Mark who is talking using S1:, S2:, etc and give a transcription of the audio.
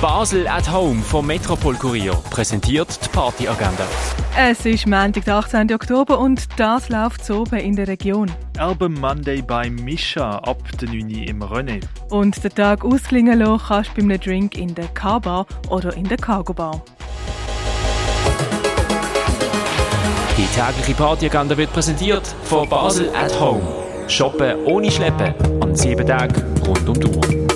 S1: Basel at Home vom Metropol Kurier präsentiert die Partyagenda.
S2: Es ist Montag, der 18. Oktober und das läuft so oben in der Region.
S3: Album Monday bei Mischa ab der 9 im René.
S2: Und den Tag ausklingen lassen kannst du bei einem Drink in der K-Bar oder in der Cargo Bar.
S1: Die tägliche Partyagenda wird präsentiert von Basel at Home. Shoppen ohne Schleppen an sieben Tagen rund um die Uhr.